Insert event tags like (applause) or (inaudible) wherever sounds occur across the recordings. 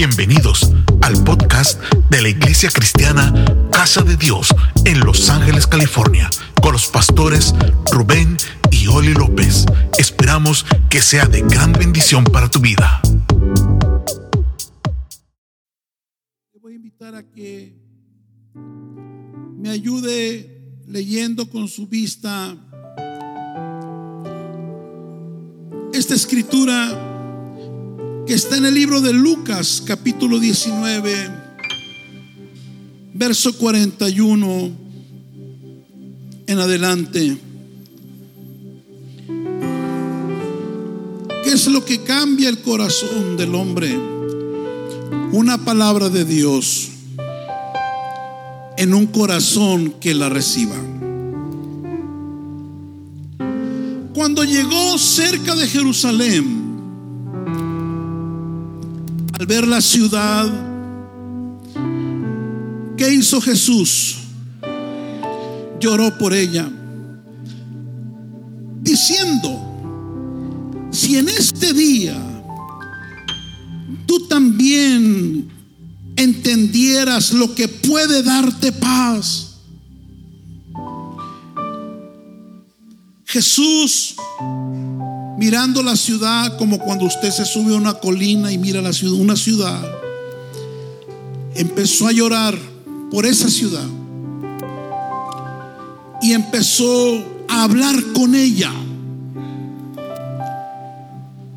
Bienvenidos al podcast de la Iglesia Cristiana Casa de Dios en Los Ángeles, California, con los pastores Rubén y Oli López. Esperamos que sea de gran bendición para tu vida. Te voy a invitar a que me ayude leyendo con su vista esta escritura que está en el libro de Lucas capítulo 19, verso 41 en adelante. ¿Qué es lo que cambia el corazón del hombre? Una palabra de Dios en un corazón que la reciba. Cuando llegó cerca de Jerusalén, al ver la ciudad, ¿qué hizo Jesús? Lloró por ella, diciendo, si en este día tú también entendieras lo que puede darte paz, Jesús mirando la ciudad como cuando usted se sube a una colina y mira la ciudad, una ciudad, empezó a llorar por esa ciudad y empezó a hablar con ella.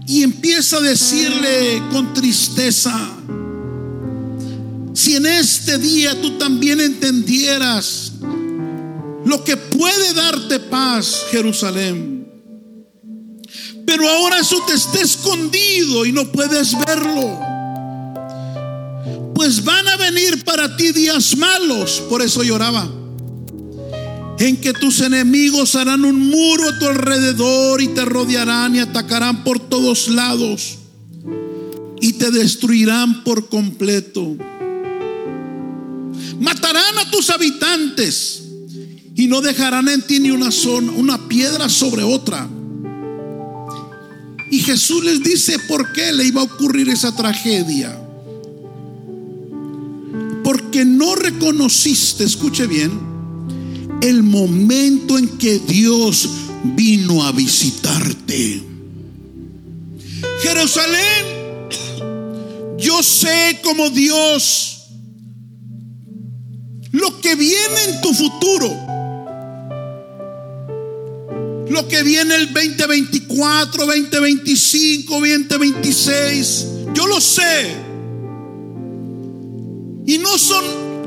Y empieza a decirle con tristeza, si en este día tú también entendieras lo que puede darte paz, Jerusalén, pero ahora eso te está escondido y no puedes verlo. Pues van a venir para ti días malos, por eso lloraba. En que tus enemigos harán un muro a tu alrededor y te rodearán y atacarán por todos lados y te destruirán por completo. Matarán a tus habitantes y no dejarán en ti ni una, zona, una piedra sobre otra y Jesús les dice por qué le iba a ocurrir esa tragedia. Porque no reconociste, escuche bien, el momento en que Dios vino a visitarte. Jerusalén, yo sé como Dios lo que viene en tu futuro lo que viene el 2024, 2025, 2026. Yo lo sé. Y no son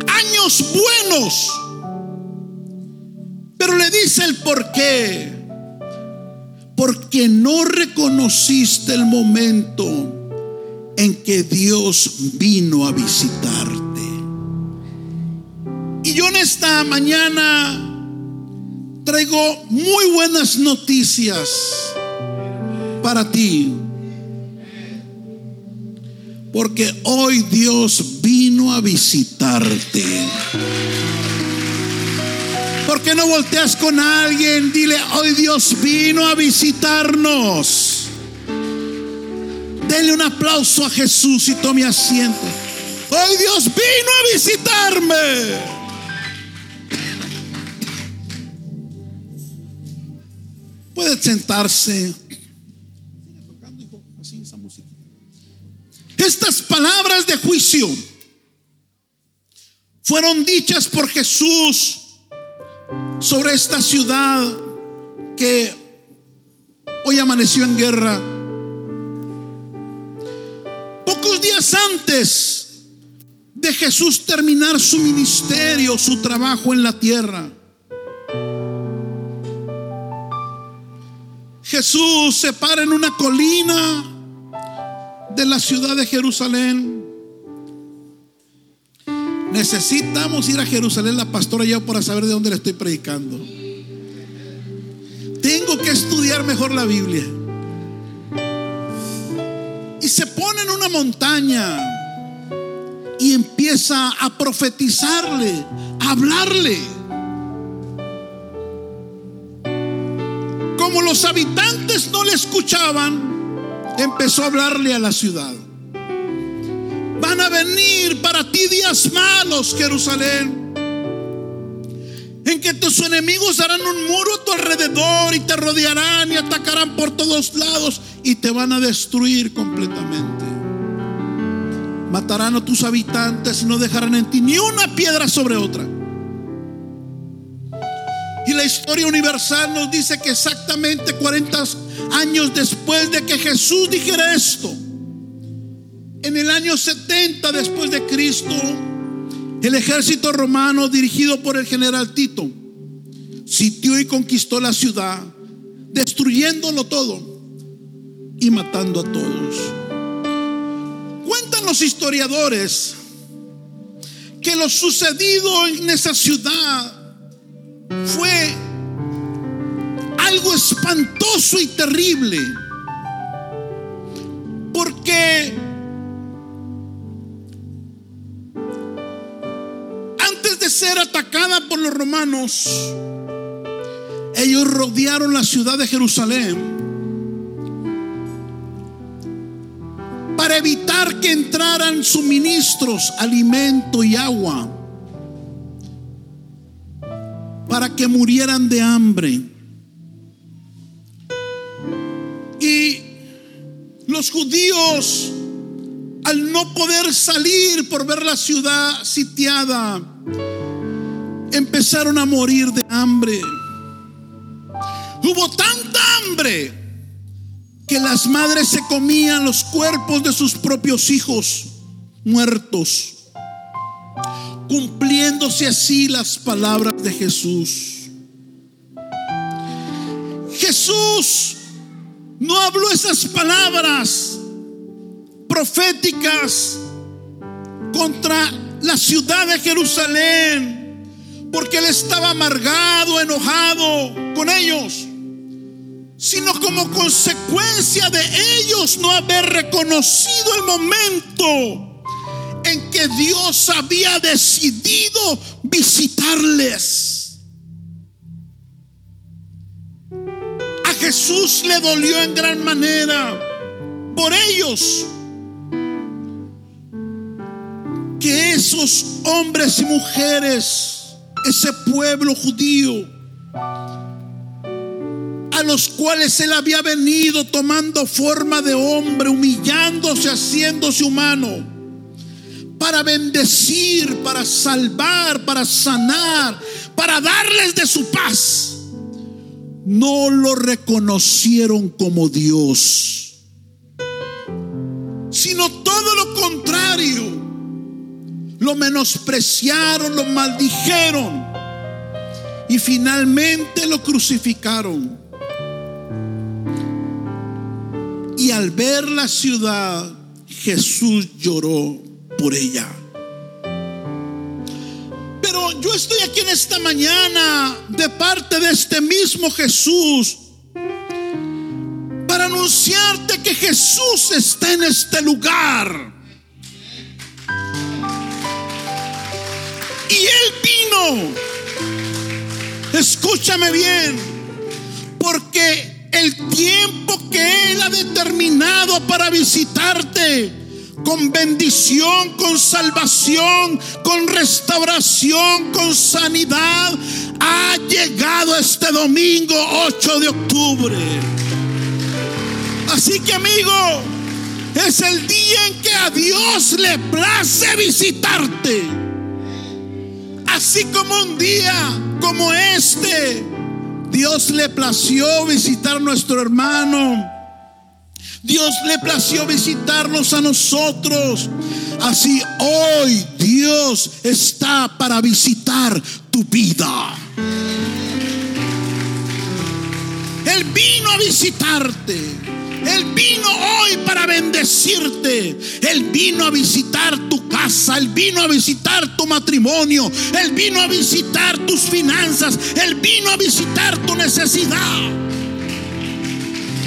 años buenos. Pero le dice el por qué. Porque no reconociste el momento en que Dios vino a visitarte. Y yo en esta mañana traigo muy buenas noticias para ti. Porque hoy Dios vino a visitarte. ¿Por qué no volteas con alguien? Dile, hoy Dios vino a visitarnos. Denle un aplauso a Jesús y tome asiento. Hoy Dios vino a visitarme. Puede sentarse. Estas palabras de juicio fueron dichas por Jesús sobre esta ciudad que hoy amaneció en guerra. Pocos días antes de Jesús terminar su ministerio, su trabajo en la tierra. Jesús se para en una colina de la ciudad de Jerusalén. Necesitamos ir a Jerusalén, la pastora y yo, para saber de dónde le estoy predicando. Tengo que estudiar mejor la Biblia. Y se pone en una montaña y empieza a profetizarle, a hablarle. Los habitantes no le escuchaban, empezó a hablarle a la ciudad. Van a venir para ti días malos, Jerusalén. En que tus enemigos harán un muro a tu alrededor y te rodearán y atacarán por todos lados y te van a destruir completamente. Matarán a tus habitantes y no dejarán en ti ni una piedra sobre otra. La historia universal nos dice que exactamente 40 años después de que Jesús dijera esto, en el año 70 después de Cristo, el ejército romano dirigido por el general Tito sitió y conquistó la ciudad, destruyéndolo todo y matando a todos. Cuentan los historiadores que lo sucedido en esa ciudad fue espantoso y terrible. Porque antes de ser atacada por los romanos, ellos rodearon la ciudad de Jerusalén para evitar que entraran suministros, alimento y agua para que murieran de hambre. Judíos, al no poder salir por ver la ciudad sitiada, empezaron a morir de hambre. Hubo tanta hambre que las madres se comían los cuerpos de sus propios hijos muertos cumpliéndose así las palabras de Jesús. Jesús no habló esas palabras proféticas contra la ciudad de Jerusalén, porque él estaba amargado, enojado con ellos, sino como consecuencia de ellos no haber reconocido el momento en que Dios había decidido visitarles. Jesús le dolió en gran manera por ellos. Que esos hombres y mujeres, ese pueblo judío, a los cuales él había venido tomando forma de hombre, humillándose, haciéndose humano para bendecir, para salvar, para sanar, para darles de su paz, no lo reconocieron como Dios, sino todo lo contrario, lo menospreciaron, lo maldijeron y finalmente lo crucificaron. Y al ver la ciudad, Jesús lloró por ella. Pero yo estoy aquí en esta mañana de parte de este mismo Jesús para anunciarte que Jesús está en este lugar. Y Él vino, escúchame bien, porque el tiempo que Él ha determinado para visitarte, con bendición, con salvación, con restauración, con sanidad, ha llegado este domingo 8 de octubre. Así que amigo, es el día en que a Dios le place visitarte. Así como un día como este, Dios le plació visitar a nuestro hermano Dios le plació visitarnos a nosotros. Así hoy Dios está para visitar tu vida. Él vino a visitarte. Él vino hoy para bendecirte. Él vino a visitar tu casa. Él vino a visitar tu matrimonio. Él vino a visitar tus finanzas. Él vino a visitar tu necesidad.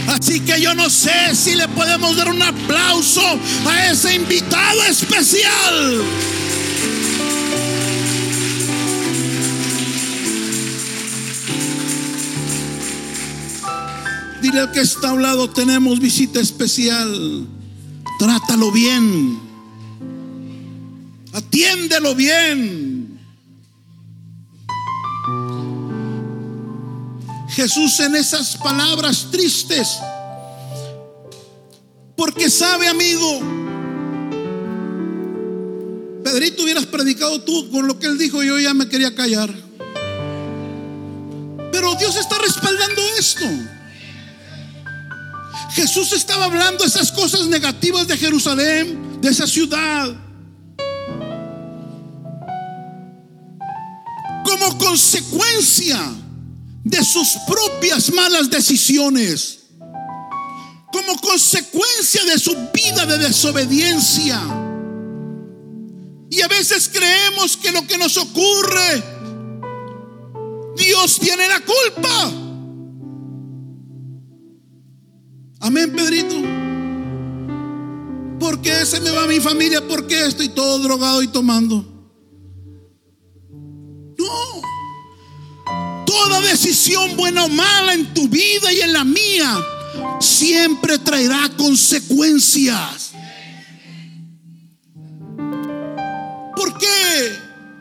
Así que yo no sé si le podemos dar un aplauso a ese invitado especial. Dile al que está a un lado, tenemos visita especial. Trátalo bien. entiéndelo bien. Jesús en esas palabras tristes, porque sabe, amigo, Pedrito hubieras predicado tú con lo que él dijo, yo ya me quería callar. Pero Dios está respaldando esto. Jesús estaba hablando esas cosas negativas de Jerusalén, de esa ciudad. Como consecuencia de sus propias malas decisiones. Como consecuencia de su vida de desobediencia. Y a veces creemos que lo que nos ocurre, Dios tiene la culpa. Amén, Pedrito. ¿Por qué se me va mi familia? ¿Por qué estoy todo drogado y tomando? No. Toda decisión buena o mala en tu vida y en la mía siempre traerá consecuencias. ¿Por qué?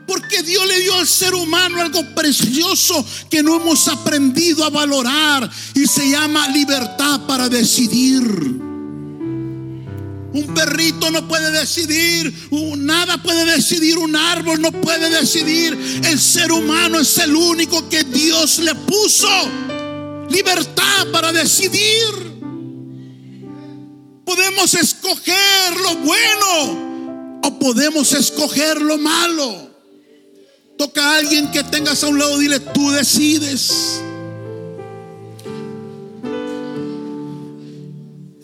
Porque Dios le dio al ser humano algo precioso que no hemos aprendido a valorar y se llama libertad para decidir. Un perrito no puede decidir, nada puede decidir, un árbol no puede decidir. El ser humano es el único que Dios le puso libertad para decidir. Podemos escoger lo bueno o podemos escoger lo malo. Toca a alguien que tengas a un lado, dile, tú decides.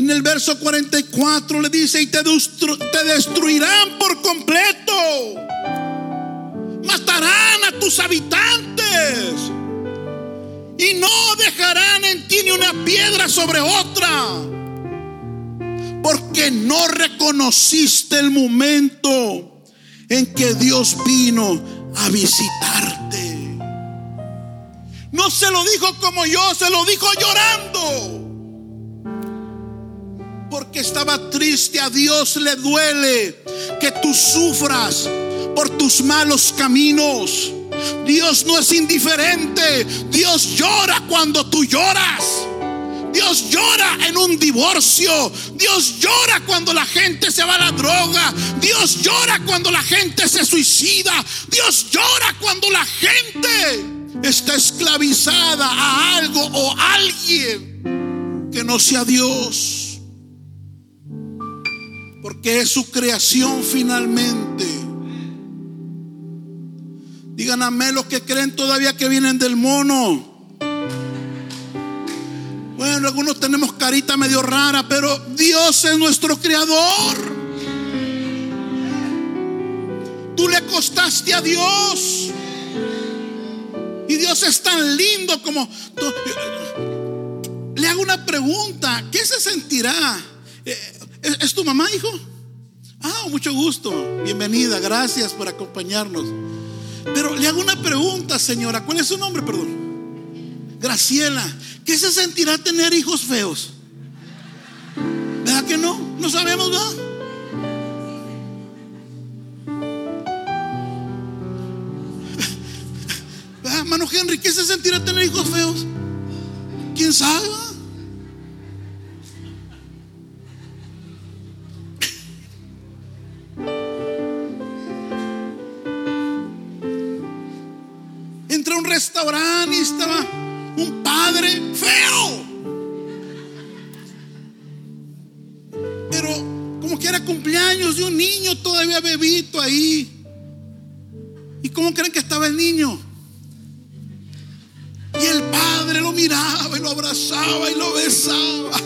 En el verso 44 le dice, y te, te destruirán por completo. Matarán a tus habitantes. Y no dejarán en ti ni una piedra sobre otra. Porque no reconociste el momento en que Dios vino a visitarte. No se lo dijo como yo, se lo dijo llorando. Porque estaba triste, a Dios le duele que tú sufras por tus malos caminos. Dios no es indiferente, Dios llora cuando tú lloras. Dios llora en un divorcio. Dios llora cuando la gente se va a la droga. Dios llora cuando la gente se suicida. Dios llora cuando la gente está esclavizada a algo o a alguien que no sea Dios. Porque es su creación finalmente. Digan amén los que creen todavía que vienen del mono. Bueno, algunos tenemos carita medio rara, pero Dios es nuestro creador. Tú le costaste a Dios. Y Dios es tan lindo como... Le hago una pregunta. ¿Qué se sentirá? Eh, ¿Es tu mamá, hijo? Ah, mucho gusto. Bienvenida. Gracias por acompañarnos. Pero le hago una pregunta, señora. ¿Cuál es su nombre, perdón? Graciela, ¿qué se sentirá tener hijos feos? ¿Verdad que no? No sabemos, ¿verdad? ¿Verdad, (laughs) hermano Henry? ¿Qué se sentirá tener hijos feos? ¿Quién sabe? Restaurante y estaba un padre feo. Pero como que era cumpleaños de un niño todavía bebito ahí. ¿Y cómo creen que estaba el niño? Y el padre lo miraba y lo abrazaba y lo besaba.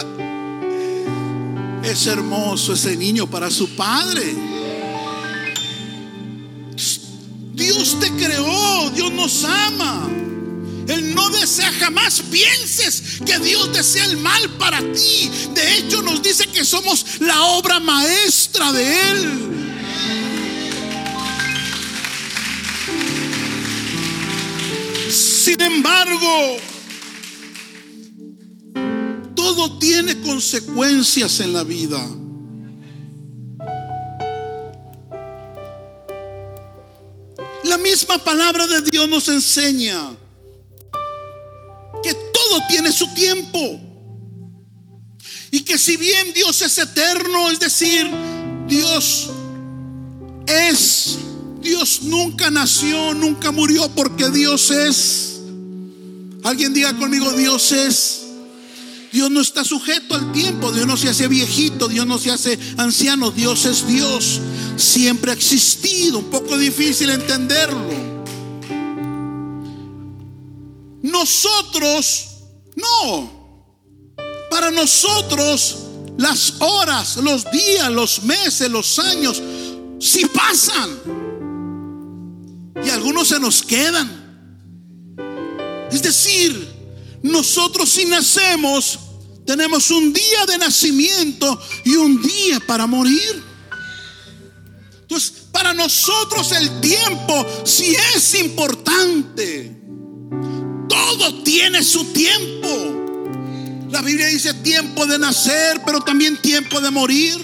Es hermoso ese niño para su padre. Dios te creó, Dios nos ama. Él no desea jamás pienses que Dios desea el mal para ti. De hecho nos dice que somos la obra maestra de Él. Sin embargo, todo tiene consecuencias en la vida. Misma palabra de Dios nos enseña que todo tiene su tiempo. Y que si bien Dios es eterno, es decir, Dios es, Dios nunca nació, nunca murió porque Dios es. Alguien diga conmigo, Dios es. Dios no está sujeto al tiempo, Dios no se hace viejito, Dios no se hace anciano, Dios es Dios, siempre ha existido, un poco difícil entenderlo. Nosotros, no, para nosotros las horas, los días, los meses, los años, si pasan. Y algunos se nos quedan. Es decir, nosotros si nacemos, tenemos un día de nacimiento y un día para morir. Entonces, para nosotros el tiempo si es importante. Todo tiene su tiempo. La Biblia dice tiempo de nacer, pero también tiempo de morir.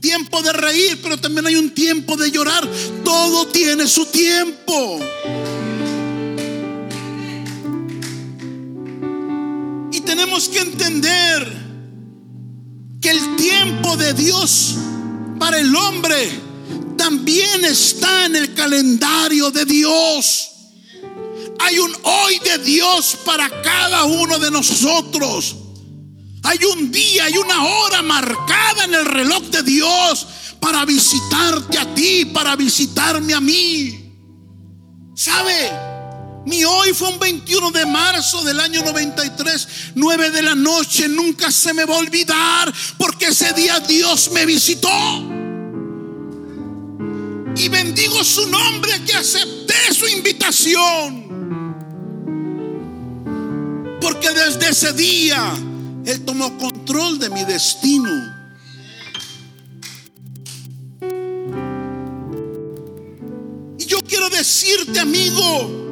Tiempo de reír, pero también hay un tiempo de llorar. Todo tiene su tiempo. Que entender que el tiempo de Dios para el hombre también está en el calendario de Dios. Hay un hoy de Dios para cada uno de nosotros. Hay un día y una hora marcada en el reloj de Dios para visitarte a ti, para visitarme a mí. ¿Sabe? Mi hoy fue un 21 de marzo del año 93, 9 de la noche. Nunca se me va a olvidar porque ese día Dios me visitó. Y bendigo su nombre que acepté su invitación. Porque desde ese día Él tomó control de mi destino. Y yo quiero decirte, amigo,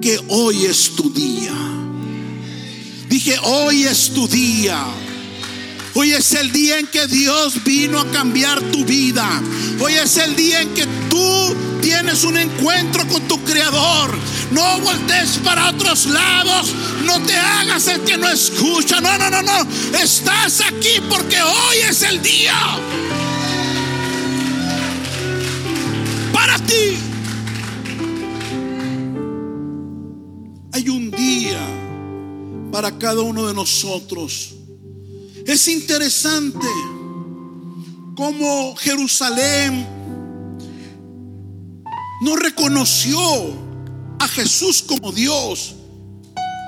que hoy es tu día. Dije, hoy es tu día. Hoy es el día en que Dios vino a cambiar tu vida. Hoy es el día en que tú tienes un encuentro con tu Creador. No voltees para otros lados. No te hagas el que no escucha. No, no, no, no. Estás aquí porque hoy es el día. Para ti. Para cada uno de nosotros. Es interesante cómo Jerusalén no reconoció a Jesús como Dios.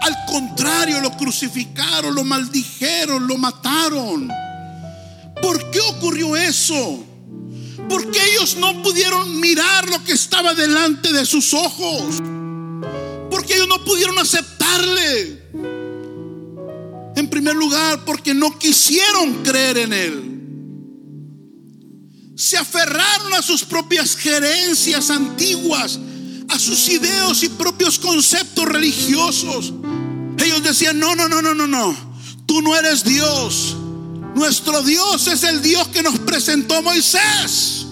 Al contrario, lo crucificaron, lo maldijeron, lo mataron. ¿Por qué ocurrió eso? Porque ellos no pudieron mirar lo que estaba delante de sus ojos. Porque ellos no pudieron aceptarle. En primer lugar, porque no quisieron creer en Él. Se aferraron a sus propias gerencias antiguas, a sus ideos y propios conceptos religiosos. Ellos decían, no, no, no, no, no, no. Tú no eres Dios. Nuestro Dios es el Dios que nos presentó Moisés.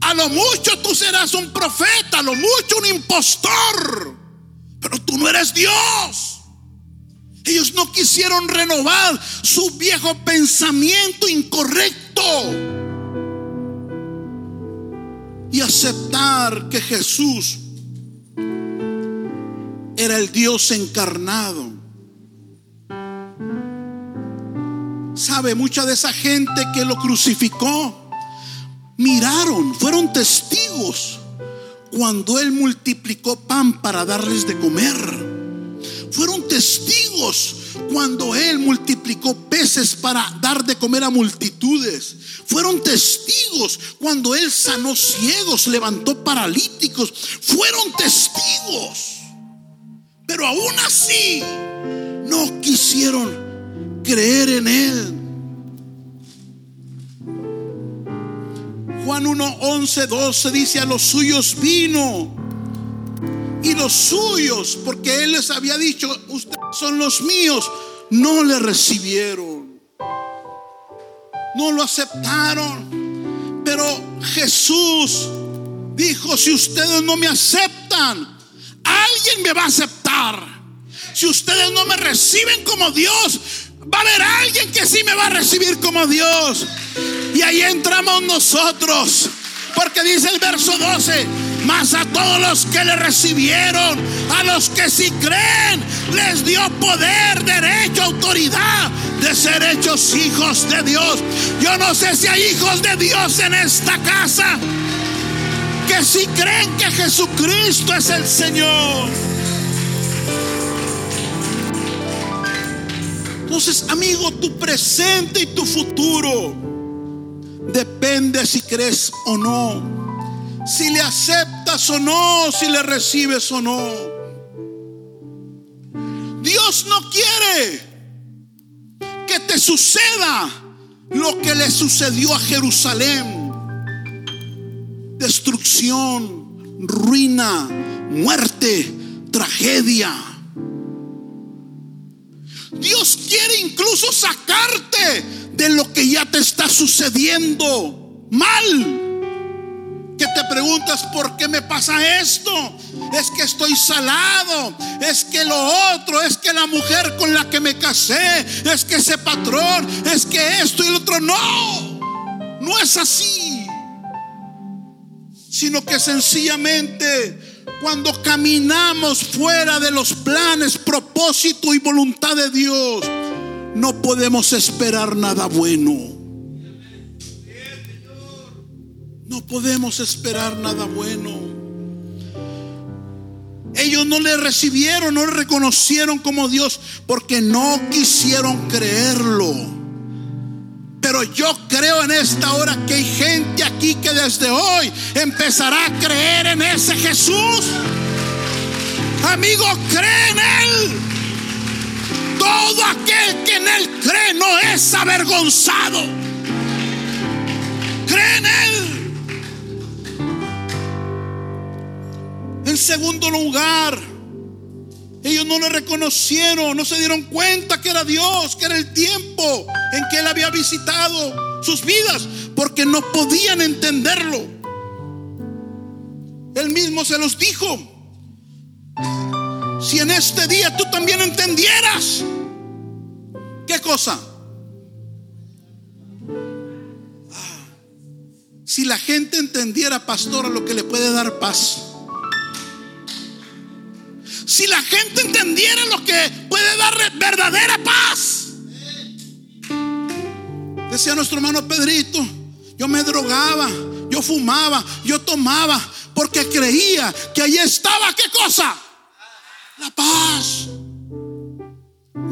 A lo mucho tú serás un profeta, a lo mucho un impostor. Pero tú no eres Dios. Ellos no quisieron renovar su viejo pensamiento incorrecto. Y aceptar que Jesús era el Dios encarnado. Sabe, mucha de esa gente que lo crucificó miraron, fueron testigos cuando Él multiplicó pan para darles de comer fueron testigos cuando Él multiplicó peces para dar de comer a multitudes. Fueron testigos cuando Él sanó ciegos, levantó paralíticos. Fueron testigos. Pero aún así no quisieron creer en Él. Juan 1, 11, 12 dice, a los suyos vino y los suyos, porque Él les había dicho, ustedes son los míos, no le recibieron. No lo aceptaron. Pero Jesús dijo, si ustedes no me aceptan, alguien me va a aceptar. Si ustedes no me reciben como Dios, va a haber alguien que sí me va a recibir como Dios. Y ahí entramos nosotros. Porque dice el verso 12, mas a todos los que le recibieron, a los que sí creen, les dio poder, derecho, autoridad de ser hechos hijos de Dios. Yo no sé si hay hijos de Dios en esta casa que si creen que Jesucristo es el Señor. Entonces, amigo, tu presente y tu futuro depende si crees o no, si le aceptas o no, si le recibes o no. Dios no quiere que te suceda lo que le sucedió a Jerusalén. Destrucción, ruina, muerte, tragedia. Dios quiere incluso sacarte de lo que ya te está sucediendo mal. Que te preguntas por qué me pasa esto. Es que estoy salado. Es que lo otro. Es que la mujer con la que me casé. Es que ese patrón. Es que esto y el otro. No. No es así. Sino que sencillamente cuando caminamos fuera de los planes, propósito y voluntad de Dios, no podemos esperar nada bueno. No podemos esperar nada bueno. Ellos no le recibieron, no le reconocieron como Dios porque no quisieron creerlo. Pero yo creo en esta hora que hay gente aquí que desde hoy empezará a creer en ese Jesús. Amigo, cree en Él. Todo aquel que en Él cree no es avergonzado. Cree en Él. Segundo lugar, ellos no lo reconocieron, no se dieron cuenta que era Dios, que era el tiempo en que Él había visitado sus vidas, porque no podían entenderlo. Él mismo se los dijo. Si en este día tú también entendieras, ¿qué cosa? Ah, si la gente entendiera, pastor, lo que le puede dar paz. Si la gente entendiera lo que puede dar verdadera paz. Decía nuestro hermano Pedrito, yo me drogaba, yo fumaba, yo tomaba, porque creía que ahí estaba, ¿qué cosa? La paz.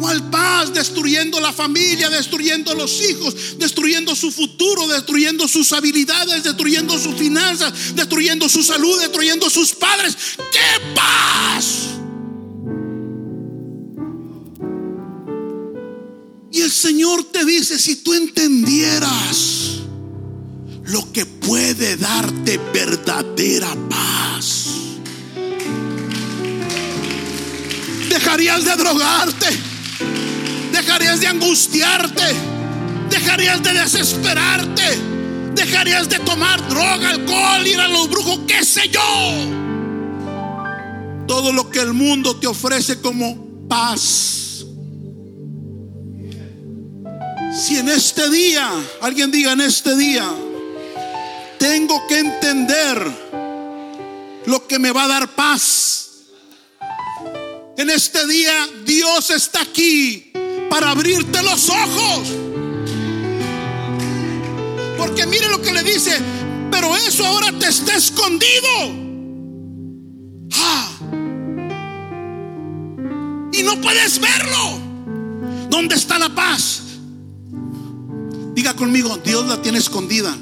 ¿Cuál paz? Destruyendo la familia, destruyendo los hijos, destruyendo su futuro, destruyendo sus habilidades, destruyendo sus finanzas, destruyendo su salud, destruyendo sus padres. ¡Qué paz! Señor te dice, si tú entendieras lo que puede darte verdadera paz, dejarías de drogarte, dejarías de angustiarte, dejarías de desesperarte, dejarías de tomar droga, alcohol, ir a los brujos, qué sé yo. Todo lo que el mundo te ofrece como paz Si en este día, alguien diga en este día, tengo que entender lo que me va a dar paz. En este día Dios está aquí para abrirte los ojos. Porque mire lo que le dice, pero eso ahora te está escondido. Ah. Y no puedes verlo. ¿Dónde está la paz? Diga conmigo, Dios la tiene escondida.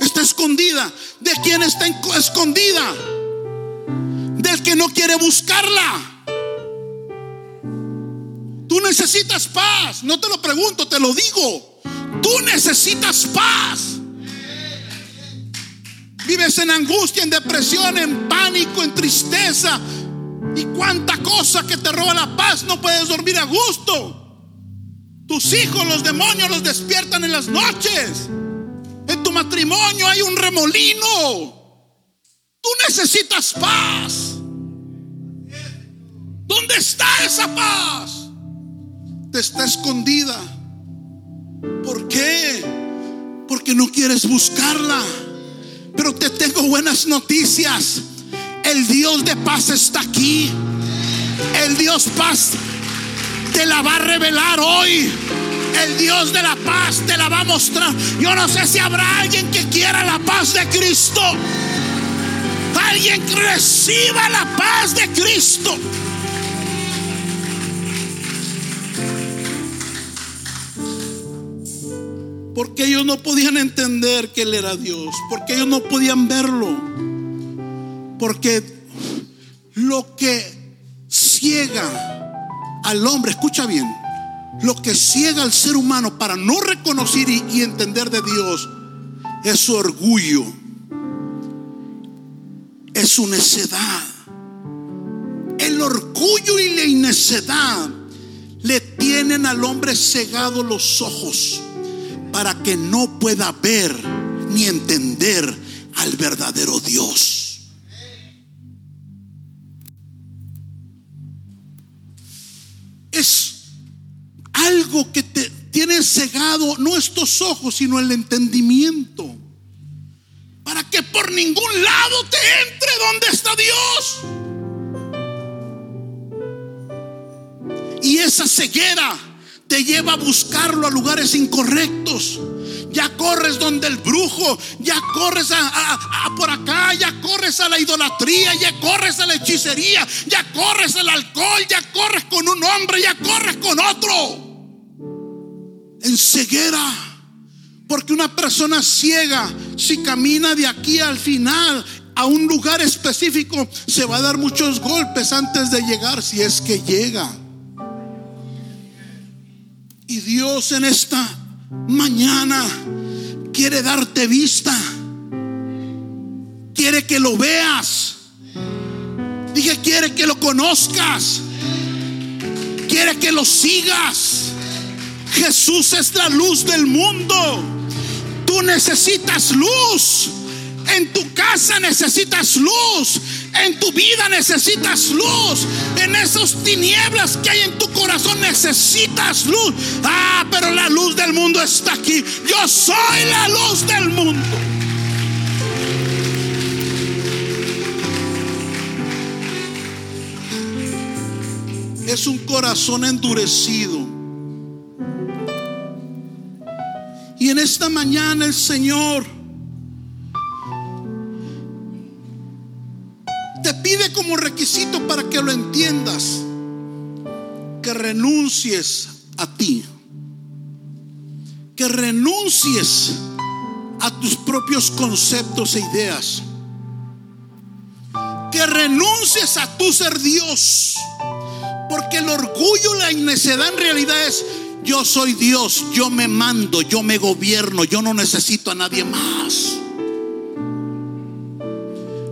Está escondida. ¿De quién está escondida? Del que no quiere buscarla. Tú necesitas paz. No te lo pregunto, te lo digo. Tú necesitas paz. Vives en angustia, en depresión, en pánico, en tristeza. Y cuánta cosa que te roba la paz. No puedes dormir a gusto. Tus hijos, los demonios, los despiertan en las noches. En tu matrimonio hay un remolino. Tú necesitas paz. ¿Dónde está esa paz? Te está escondida. ¿Por qué? Porque no quieres buscarla. Pero te tengo buenas noticias. El Dios de paz está aquí. El Dios paz te la va a revelar hoy. El Dios de la paz te la va a mostrar. Yo no sé si habrá alguien que quiera la paz de Cristo. Alguien que reciba la paz de Cristo. Porque ellos no podían entender que Él era Dios. Porque ellos no podían verlo. Porque lo que ciega al hombre, escucha bien, lo que ciega al ser humano para no reconocer y, entender de Dios es su orgullo, es su necedad. El orgullo y la necedad le tienen al hombre cegado los ojos para que no pueda ver ni entender al verdadero Dios. Es algo que te tiene cegado no estos ojos, sino el entendimiento. Para que por ningún lado te entre donde está Dios. Y esa ceguera te lleva a buscarlo a lugares incorrectos. Ya corres donde el brujo, ya corres a, por acá, ya corres a la idolatría, ya corres a la hechicería, ya corres al alcohol, ya corres con un hombre, ya corres con otro. En ceguera. Porque una persona ciega, si camina de aquí al final a un lugar específico, se va a dar muchos golpes antes de llegar, si es que llega. Y Dios en esta mañana quiere darte vista. Quiere que lo veas. Dije, quiere que lo conozcas. Quiere que lo sigas. Jesús es la luz del mundo. Tú necesitas luz. En tu casa necesitas luz. En tu vida necesitas luz. En esas tinieblas que hay en tu corazón necesitas luz. Ah, pero la luz del mundo está aquí. Yo soy la luz del mundo. Es un corazón endurecido. Y en esta mañana el Señor para que lo entiendas que renuncies a ti, que renuncies a tus propios conceptos e ideas, que renuncies a tu ser Dios, porque el orgullo, la necedad en realidad es yo soy Dios, yo me mando, yo me gobierno, yo no necesito a nadie más.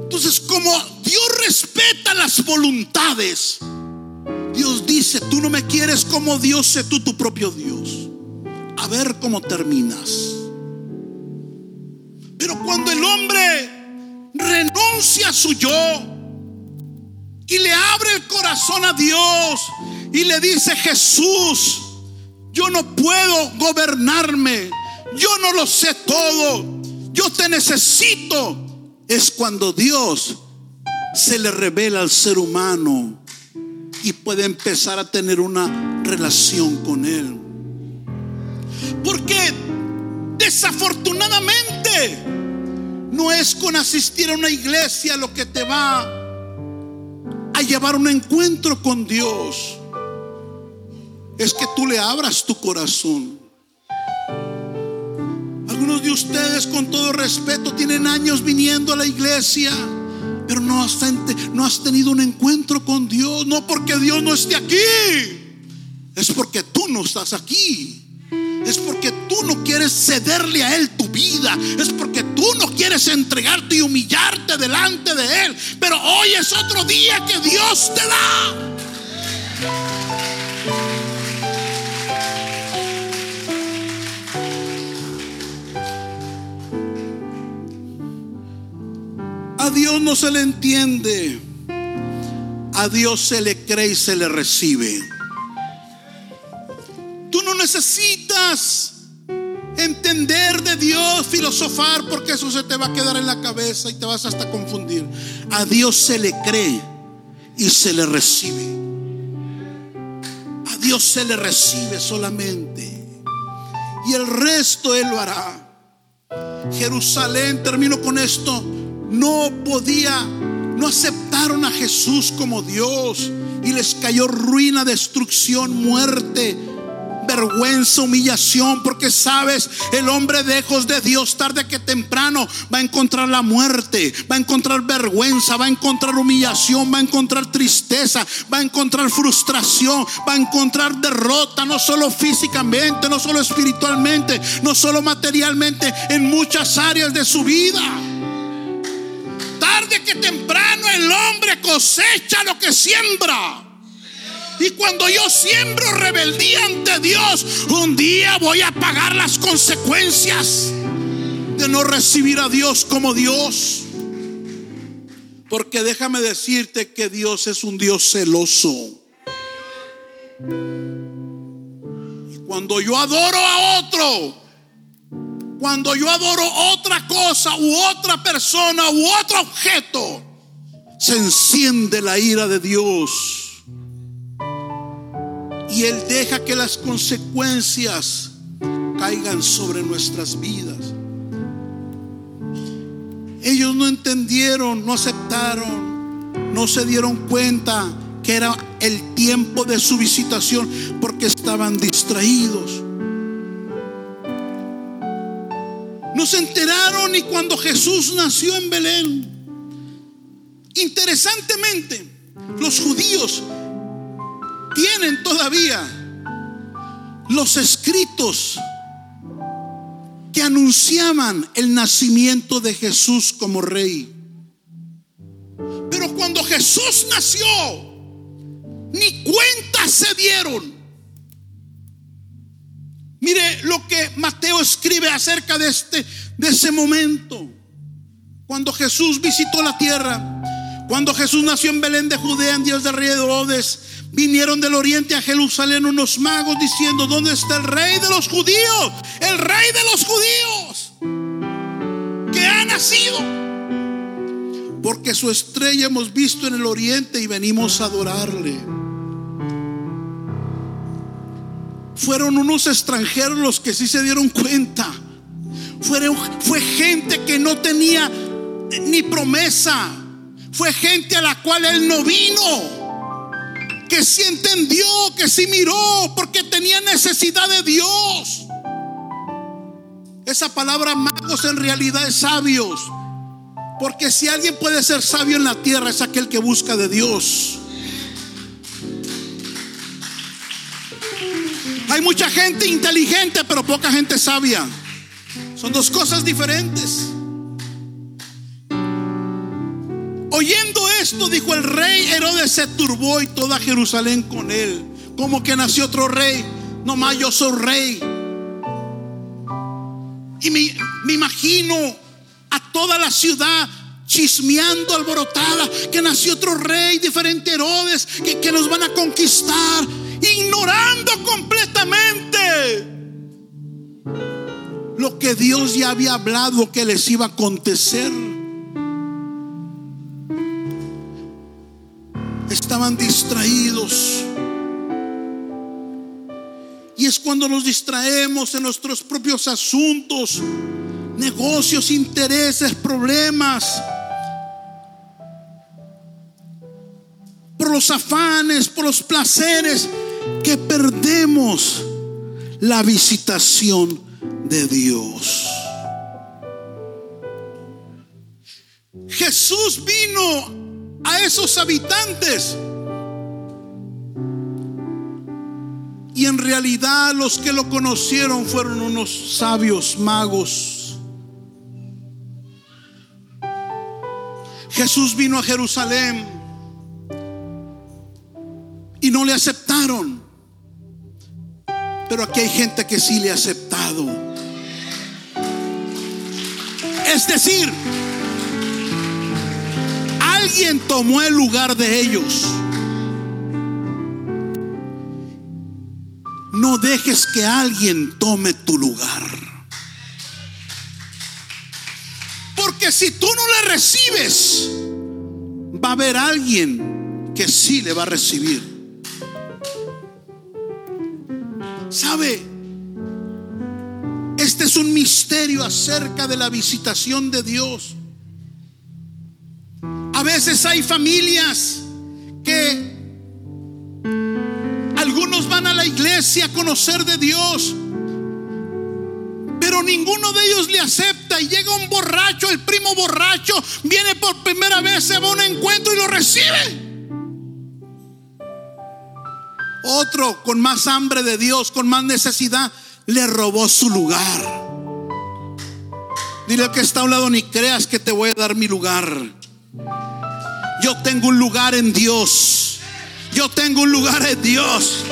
Entonces, como Dios respeta las voluntades, Dios dice, tú no me quieres como Dios, sé tú tu propio Dios. A ver cómo terminas. Pero cuando el hombre renuncia a su yo y le abre el corazón a Dios y le dice, Jesús, yo no puedo gobernarme, yo no lo sé todo, yo te necesito es cuando Dios se le revela al ser humano y puede empezar a tener una relación con Él. Porque desafortunadamente no es con asistir a una iglesia lo que te va a llevar un encuentro con Dios. Es que tú le abras tu corazón algunos de ustedes, con todo respeto, tienen años viniendo a la iglesia, pero no has, tenido un encuentro con Dios. No porque Dios no esté aquí, es porque tú no estás aquí. Es porque tú no quieres cederle a Él tu vida. Es porque tú no quieres entregarte y humillarte delante de Él. Pero hoy es otro día que Dios te da. Dios no se le entiende. A Dios se le cree y se le recibe. Tú no necesitas entender de Dios, filosofar, porque eso se te va a quedar en la cabeza y te vas hasta confundir. A Dios se le cree y se le recibe. A Dios se le recibe solamente. Y el resto Él lo hará. Jerusalén, termino con esto, no podía, no aceptaron a Jesús como Dios y les cayó ruina, destrucción, muerte vergüenza, humillación, porque sabes, el hombre lejos de Dios tarde que temprano va a encontrar la muerte, va a encontrar vergüenza, va a encontrar humillación, va a encontrar tristeza, va a encontrar frustración, va a encontrar derrota, no solo físicamente, no solo espiritualmente, no solo materialmente, en muchas áreas de su vida. Que temprano el hombre cosecha lo que siembra. Y cuando yo siembro rebeldía ante Dios, un día voy a pagar las consecuencias de no recibir a Dios como Dios. Porque déjame decirte que Dios es un Dios celoso. Y cuando yo adoro a otro, cuando yo adoro otra cosa u otra persona u otro objeto, se enciende la ira de Dios y Él deja que las consecuencias caigan sobre nuestras vidas. Ellos no entendieron, no aceptaron, no se dieron cuenta que era el tiempo de su visitación porque estaban distraídos. No se enteraron ni cuando Jesús nació en Belén. Interesantemente, los judíos tienen todavía los escritos que anunciaban el nacimiento de Jesús como rey. Pero cuando Jesús nació, ni cuenta se dieron. Mire lo que Mateo escribe acerca de este de ese momento. Cuando Jesús visitó la tierra, cuando Jesús nació en Belén de Judea en Dios de Rey de Herodes, Vinieron del oriente a Jerusalén unos magos diciendo, ¿dónde está el rey de los judíos? El rey de los judíos que ha nacido. Porque su estrella hemos visto en el oriente y venimos a adorarle. Fueron unos extranjeros los que sí se dieron cuenta. fue gente que no tenía ni promesa. Fue gente a la cual él no vino que sí entendió, que sí miró, porque tenía necesidad de Dios. Esa palabra magos en realidad es sabios. Porque si alguien puede ser sabio en la tierra es aquel que busca de Dios. Hay mucha gente inteligente, pero poca gente sabia. Son dos cosas diferentes. Oyendo esto, dijo el rey Herodes se turbó y toda Jerusalén con él. Como que nació otro rey. No más yo soy rey. Y me, imagino a toda la ciudad chismeando, alborotada, que nació otro rey, diferente Herodes, que, que nos van a conquistar, ignorando completamente lo que Dios ya había hablado que les iba a acontecer. estaban distraídos. Y es cuando nos distraemos en nuestros propios asuntos, negocios, intereses, problemas, por los afanes, por los placeres, que perdemos la visitación de Dios. Jesús vino a esos habitantes. Y en realidad los que lo conocieron fueron unos sabios magos. Jesús vino a Jerusalén y no le aceptaron. Pero aquí hay gente que sí le ha aceptado. Es decir, alguien tomó el lugar de ellos. No dejes que alguien tome tu lugar. Porque si tú no le recibes, va a haber alguien que sí le va a recibir. ¿Sabe? Este es un misterio acerca de la visitación de Dios. A veces hay familias que algunos van a la iglesia a conocer de Dios, pero ninguno de ellos le acepta y llega un borracho, el primo borracho, viene por primera vez, se va a un encuentro y lo recibe. Otro con más hambre de Dios, con más necesidad, le robó su lugar. Dile que está a un lado, ni creas que te voy a dar mi lugar. Yo tengo un lugar en Dios. Yo tengo un lugar en Dios.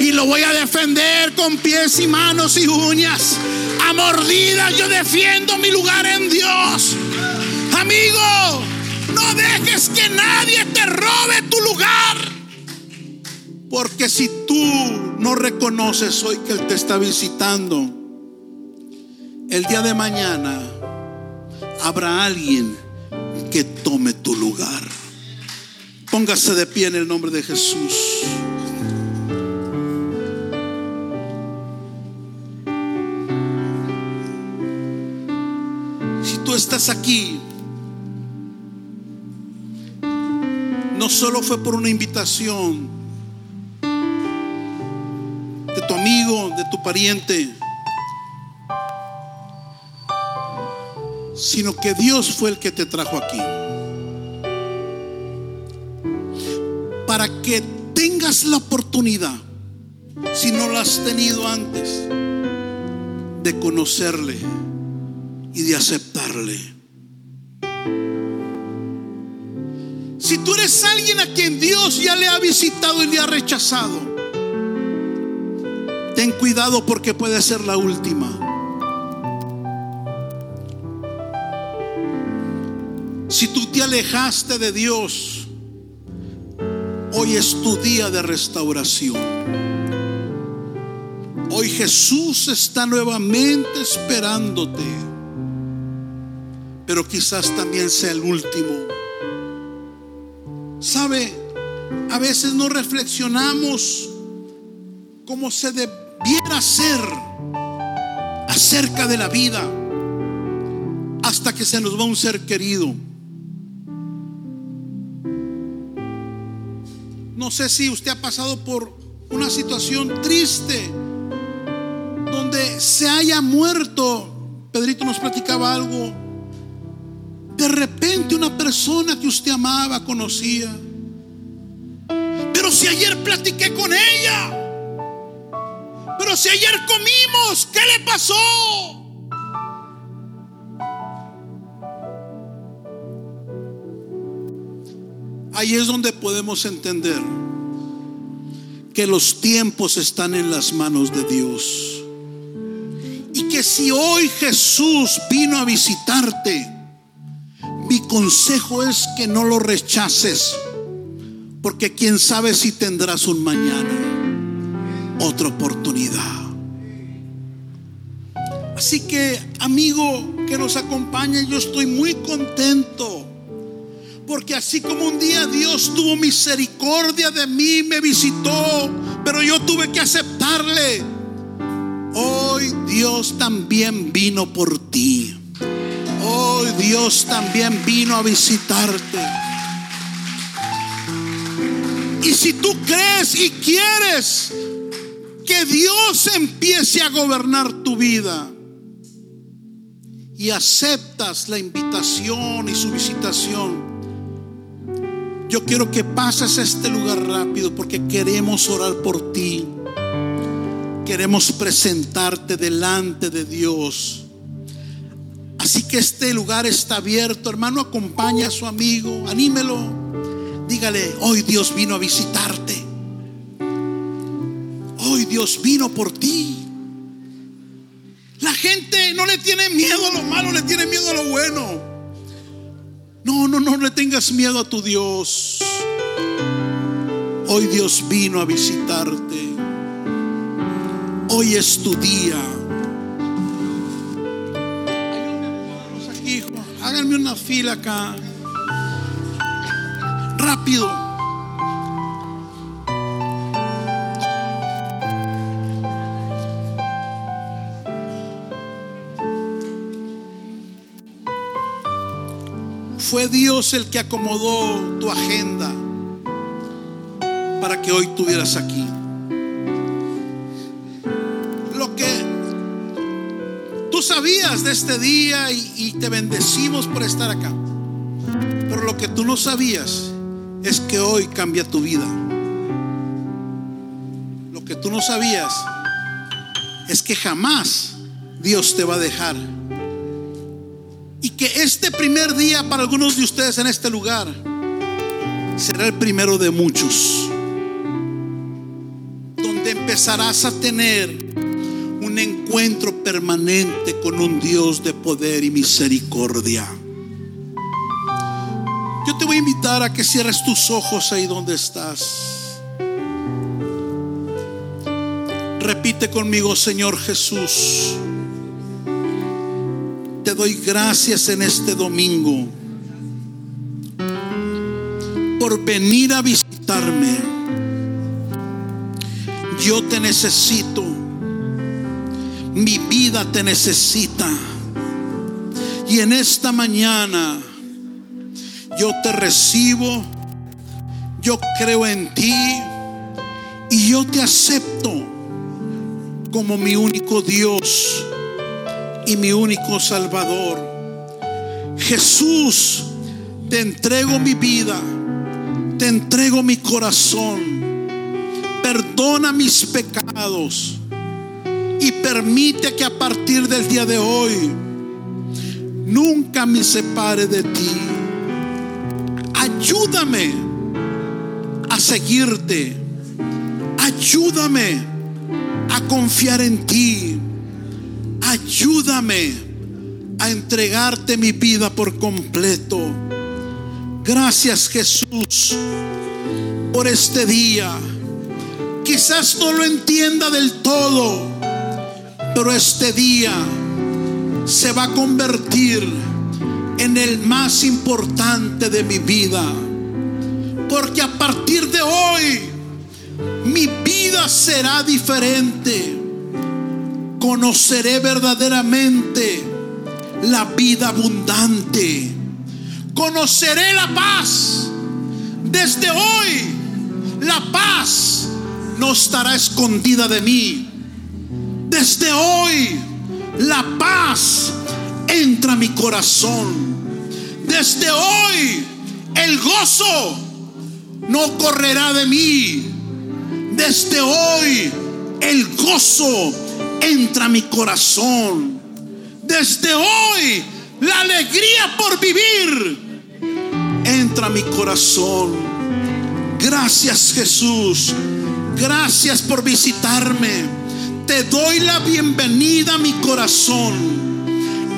Y lo voy a defender con pies y manos y uñas. A mordidas yo defiendo mi lugar en Dios. Amigo, no dejes que nadie te robe tu lugar. Porque si tú no reconoces hoy que Él te está visitando, el día de mañana habrá alguien que tome tu lugar. Póngase de pie en el nombre de Jesús. Si tú estás aquí, no solo fue por una invitación pariente, sino que Dios fue el que te trajo aquí. Para que tengas la oportunidad, si no la has tenido antes, de conocerle y de aceptarle. Si tú eres alguien a quien Dios ya le ha visitado y le ha rechazado, ten cuidado porque puede ser la última. Si tú te alejaste de Dios, hoy es tu día de restauración. Hoy Jesús está nuevamente esperándote, pero quizás también sea el último. ¿Sabe? A veces no reflexionamos como se debiera ser acerca de la vida hasta que se nos va un ser querido. No sé si usted ha pasado por una situación triste donde se haya muerto. Pedrito nos platicaba algo. De repente una persona que usted amaba, conocía. Pero si ayer platiqué con ella. Pero si ayer comimos, ¿qué le pasó? Ahí es donde podemos entender que los tiempos están en las manos de Dios. Y que si hoy Jesús vino a visitarte, mi consejo es que no lo rechaces. Porque quién sabe si tendrás un mañana, otra oportunidad. Así que, amigo que nos acompaña, yo estoy muy contento porque así como un día Dios tuvo misericordia de mí, me visitó, pero yo tuve que aceptarle. Hoy Dios también vino por ti. Hoy Dios también vino a visitarte. Y si tú crees y quieres que Dios empiece a gobernar tu vida y aceptas la invitación y su visitación, yo quiero que pases a este lugar rápido porque queremos orar por ti. Queremos presentarte delante de Dios. Así que este lugar está abierto. Hermano, acompaña a su amigo, anímelo. Dígale, hoy Dios vino a visitarte. Dios vino por ti. La gente no le tiene miedo a lo malo, le tiene miedo a lo bueno. No, no, no le tengas miedo a tu Dios. Hoy Dios vino a visitarte. Hoy es tu día. Háganme una fila acá. Rápido. Fue Dios el que acomodó tu agenda para que hoy estuvieras aquí. Lo que tú sabías de este día y, te bendecimos por estar acá. Pero lo que tú no sabías es que hoy cambia tu vida. Lo que tú no sabías es que jamás Dios te va a dejar y que este primer día para algunos de ustedes en este lugar será el primero de muchos. Donde empezarás a tener un encuentro permanente con un Dios de poder y misericordia. Yo te voy a invitar a que cierres tus ojos ahí donde estás. Repite conmigo, Señor Jesús doy gracias en este domingo por venir a visitarme. Yo te necesito. Mi vida te necesita. Y en esta mañana yo te recibo. Yo creo en ti. Y yo te acepto como mi único Dios y mi único Salvador. Jesús, te entrego mi vida, te entrego mi corazón. Perdona mis pecados y permite que a partir del día de hoy nunca me separe de ti. Ayúdame a seguirte. Ayúdame a confiar en ti ayúdame a entregarte mi vida por completo. Gracias Jesús por este día. Quizás no lo entienda del todo, pero este día se va a convertir en el más importante de mi vida. Porque a partir de hoy mi vida será diferente conoceré verdaderamente la vida abundante. Conoceré la paz. Desde hoy, la paz no estará escondida de mí. Desde hoy, la paz entra a mi corazón. Desde hoy, el gozo no correrá de mí. Desde hoy, el gozo entra a mi corazón. Desde hoy, la alegría por vivir entra a mi corazón. Gracias Jesús. Gracias por visitarme. Te doy la bienvenida a mi corazón.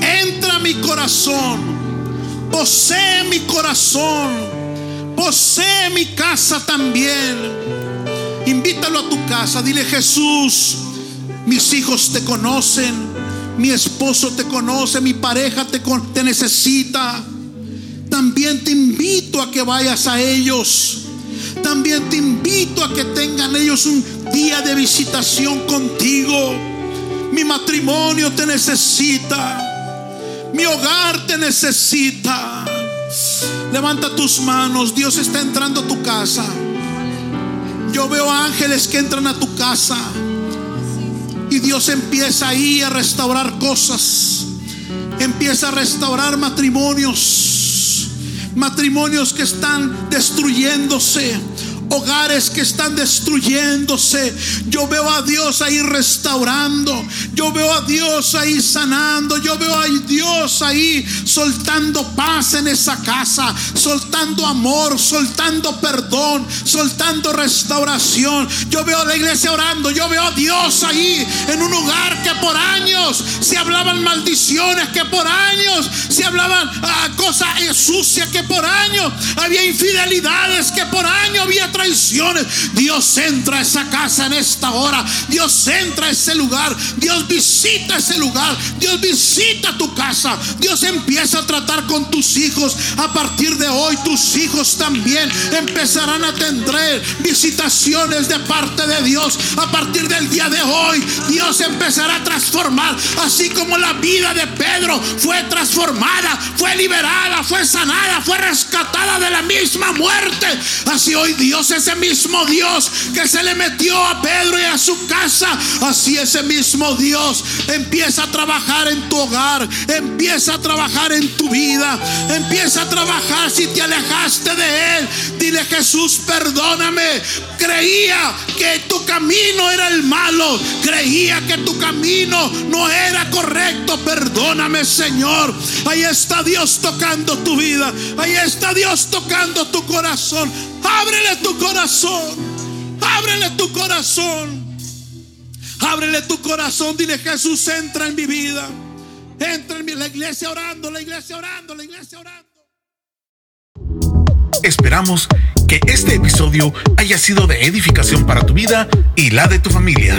Entra a mi corazón. Posee mi corazón. Posee mi casa también. Invítalo a tu casa. Dile Jesús. Mis hijos te conocen, mi esposo te conoce, mi pareja te, te necesita. También te invito a que vayas a ellos. También te invito a que tengan ellos un día de visitación contigo. Mi matrimonio te necesita. Mi hogar te necesita. Levanta tus manos. Dios está entrando a tu casa. Yo veo ángeles que entran a tu casa. Y Dios empieza ahí a restaurar cosas. Empieza a restaurar matrimonios. Matrimonios que están destruyéndose. Hogares que están destruyéndose. Yo veo a Dios ahí restaurando. Yo veo a Dios ahí sanando. Yo veo a Dios ahí soltando paz en esa casa, soltando amor, soltando perdón, soltando restauración. Yo veo a la iglesia orando. Yo veo a Dios ahí en un lugar que por años se hablaban maldiciones, que por años se hablaban ah, cosas sucias, que por años había infidelidades, que por años había traiciones. Dios entra a esa casa en esta hora. Dios entra a ese lugar. Dios visita ese lugar. Dios visita tu casa. Dios empieza a tratar con tus hijos. A partir de hoy tus hijos también empezarán a tener visitaciones de parte de Dios. A partir del día de hoy Dios empezará a transformar. Así como la vida de Pedro fue transformada, fue liberada, fue sanada, fue rescatada de la misma muerte. Así hoy Dios, ese mismo Dios que se le metió a Pedro y a su casa, así ese mismo Dios empieza a trabajar en tu hogar, empieza a trabajar en tu vida, empieza a trabajar si te alejaste de Él. Dile Jesús, perdóname. Creía que tu camino era el malo, creía que tu camino no era correcto. Perdóname, Señor. Ahí está Dios tocando tu vida, ahí está Dios tocando tu corazón. Ábrele tu corazón. Ábrele tu corazón. Ábrele tu corazón. Dile Jesús, entra en mi vida. Entra en mi, la iglesia orando, la iglesia orando, la iglesia orando. Esperamos que este episodio haya sido de edificación para tu vida y la de tu familia.